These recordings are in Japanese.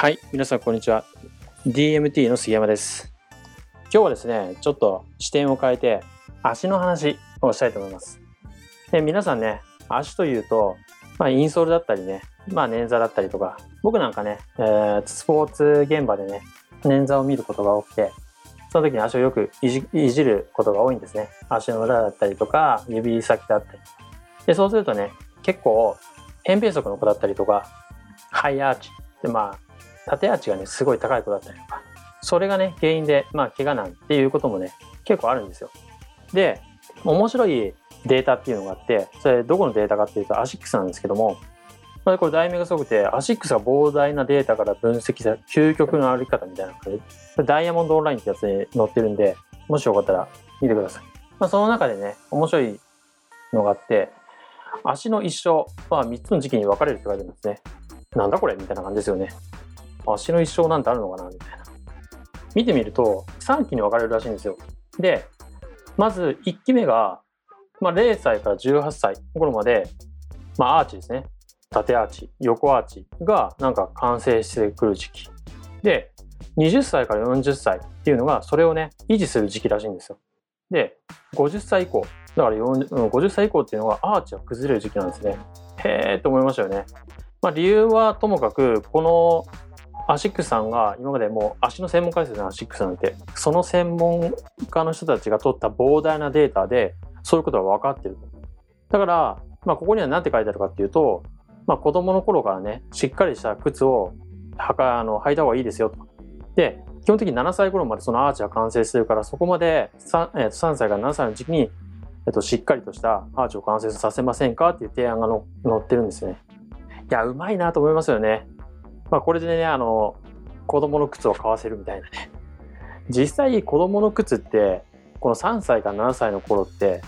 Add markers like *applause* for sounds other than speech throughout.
はい、皆さんこんにちは。DMT の杉山です。今日はですね、ちょっと視点を変えて足の話をしたいと思います。で皆さんね、足というと、まあ、インソールだったりね、まあ、捻挫だったりとか、僕なんかね、えースポーツ現場でね、捻挫を見ることが多くて、その時に足をよくいじいじることが多いんですね。足の裏だったりとか、指先だったり。で、そうするとね、結構、扁平足の子だったりとか、ハイアーチ。で、まあ、縦アーチがね、すごい高い子だったりとか、それがね、原因で、まあ、怪我なんていうこともね、結構あるんですよ。で、面白いデータっていうのがあって、それどこのデータかっていうと、アシックスなんですけども、これ題名がすごくて、アシックスが膨大なデータから分析した究極の歩き方みたいな感じ、ダイヤモンドオンラインってやつに載ってるんで、もしよかったら見てください。まあ、その中でね、面白いのがあって、足の一生は3つの時期に分かれるって書いてあるんですね。なんだこれみたいな感じですよね。足の一生なんてあるのかなみたいな。見てみると、3期に分かれるらしいんですよ。で、まず1期目が、まあ、0歳から18歳の頃まで、まあ、アーチですね。縦アーチ、横アーチがなんか完成してくる時期。で、20歳から40歳っていうのが、それをね、維持する時期らしいんですよ。で、50歳以降、だから50歳以降っていうのがアーチが崩れる時期なんですね。へーって思いましたよね。まあ、理由はともかく、このアシックスさんが今までもう足の専門家ですよね、アシックスなんて。その専門家の人たちが取った膨大なデータで、そういうことが分かってる。だから、まあ、ここには何て書いてあるかっていうと、まあ、子供の頃からね、しっかりした靴を履かあの履いた方がいいですよと。で、基本的に7歳頃までそのアーチが完成してるから、そこまで 3,、えー3歳から7歳の時期に、えっと、しっかりとしたアーチを完成させませんかっていう提案が載ってるんですよね。いや、うまいなと思いますよね。まあ、これでね、あの、子供の靴を買わせるみたいなね。実際、子供の靴って、この3歳か7歳の頃って、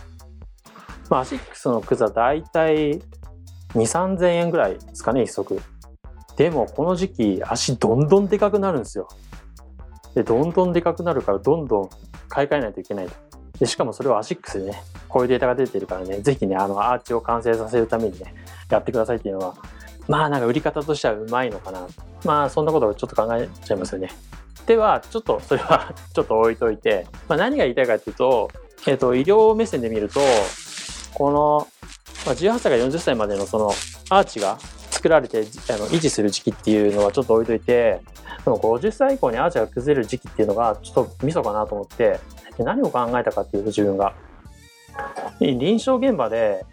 まあ、アシックスの靴はだいたい2、3000円ぐらいですかね、一足。でも、この時期、足どんどんでかくなるんですよ。で、どんどんでかくなるから、どんどん買い替えないといけないと。で、しかもそれをアシックスでね、こういうデータが出てるからね、ぜひね、あの、アーチを完成させるためにね、やってくださいっていうのは、まあなんか売り方としてはうまいのかな。まあそんなことをちょっと考えちゃいますよね。では、ちょっとそれは *laughs* ちょっと置いといて、まあ、何が言いたいかっていうと、えっ、と、医療目線で見ると、この、まあ、18歳から40歳までのそのアーチが作られてあの維持する時期っていうのはちょっと置いといて、でも50歳以降にアーチが崩れる時期っていうのがちょっとミソかなと思って、で何を考えたかっていうと自分が。臨床現場で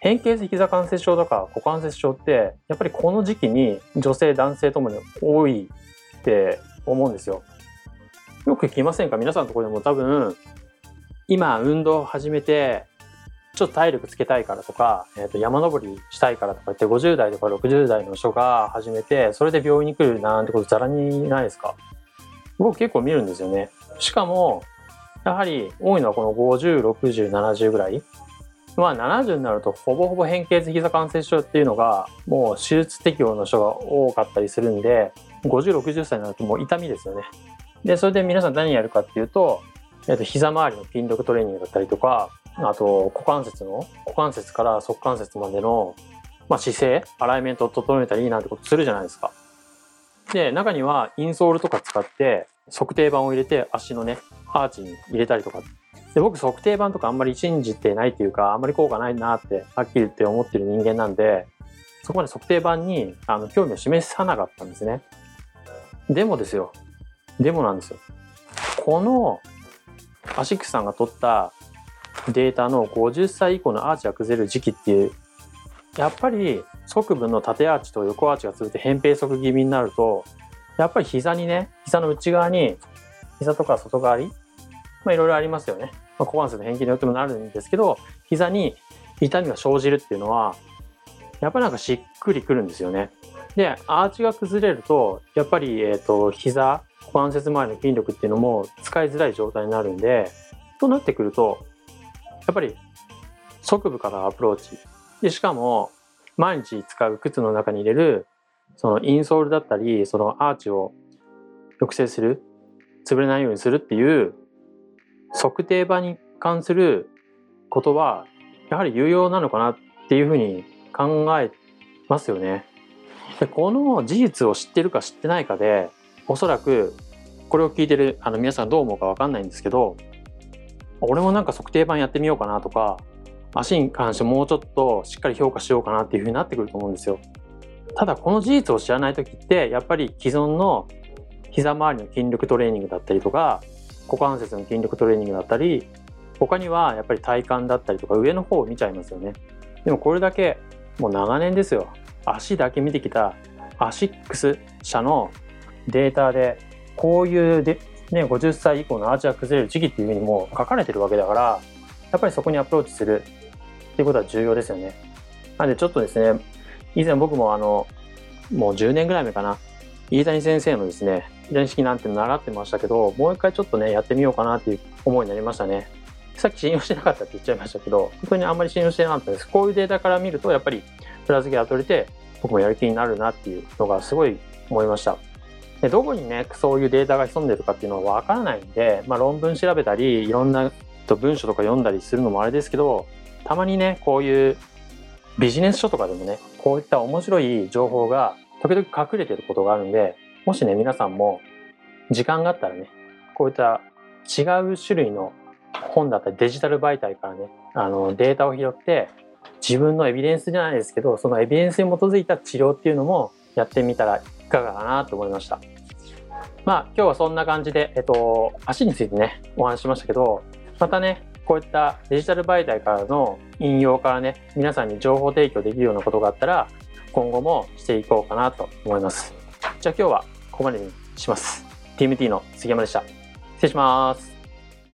変形膝関節症とか股関節症ってやっぱりこの時期に女性男性ともに多いって思うんですよ。よく聞きませんか？皆さんのところでも多分今運動を始めてちょっと体力つけたいからとか、えー、と山登りしたいからとか言って50代とか60代の人が始めてそれで病院に来るなんてことざらにないですか？僕結構見るんですよね。しかもやはり多いのはこの50、60、70ぐらいまあ70になるとほぼほぼ変形性膝関節症っていうのがもう手術適用の人が多かったりするんで50、60歳になるともう痛みですよね。で、それで皆さん何やるかっていうと、えっと、膝周りの筋力トレーニングだったりとか、あと股関節の、股関節から側関節までの、まあ、姿勢、アライメントを整えたらいいなんてことするじゃないですか。で、中にはインソールとか使って測定板を入れて足のね、アーチに入れたりとかで僕測定板とかあんまり信じてないっていうかあんまり効果ないなってはっきり言って思ってる人間なんでそこまで測定板にあの興味を示さなかったんですね。でもですよ。でもなんですよ。このアシックスさんが取ったデータの50歳以降のアーチが崩れる時期っていうやっぱり側部の縦アーチと横アーチが続いて扁平足気味になるとやっぱり膝にね膝の内側に膝とか外側にまあいろいろありますよね。まあ、股関節の変形によってもなるんですけど、膝に痛みが生じるっていうのは、やっぱりなんかしっくりくるんですよね。で、アーチが崩れると、やっぱり、えっ、と、膝、股関節周りの筋力っていうのも使いづらい状態になるんで、となってくると、やっぱり側部からアプローチ。で、しかも、毎日使う靴の中に入れる、そのインソールだったり、そのアーチを抑制する、潰れないようにするっていう測定場に関することはやはり有用なのかなっていうふうに考えますよね。でこの事実を知ってるか知ってないかでおそらくこれを聞いてるあの皆さんどう思うか分かんないんですけど俺もなんか測定版やってみようかなとか足に関してもうちょっとしっかり評価しようかなっていうふうになってくると思うんですよ。ただこの事実を知らない時ってやっぱり既存の膝周りの筋力トレーニングだったりとか股関節の筋力トレーニングだったり他にはやっぱり体幹だったりとか上の方を見ちゃいますよね。でもこれだけもう長年ですよ足だけ見てきたアシックス社のデータでこういうで、ね、50歳以降のアーチが崩れる時期っていうふうにも書かれてるわけだからやっぱりそこにアプローチするっていうことは重要ですよね。なんでちょっとですね以前僕もあのもう10年ぐらい前かな飯谷先生のですね遺式なんて習ってましたけどもう一回ちょっとねやってみようかなっていう思いになりましたね。さっき信用してなかったって言っちゃいましたけど本当にあんまり信用してなかったです。こういうデータから見るとやっぱりプラスギア取れて僕もやる気になるなっていうのがすごい思いました。でどこにねそういうデータが潜んでるかっていうのは分からないんで、まあ、論文調べたりいろんな文書とか読んだりするのもあれですけどたまにねこういうビジネス書とかでもねこういった面白い情報が時々隠れてることがあるんでもしね皆さんも時間があったらねこういった違う種類の本だったりデジタル媒体からねあのデータを拾って自分のエビデンスじゃないですけどそのエビデンスに基づいた治療っていうのもやってみたらいかがかなと思いました。まあ今日はそんな感じで、えっと、足についてねお話ししましたけどまたねこういったデジタル媒体からの引用からね皆さんに情報提供できるようなことがあったら今後もしていこうかなと思います。じゃあ今日はここまでにします。TMT の杉山でした。失礼します。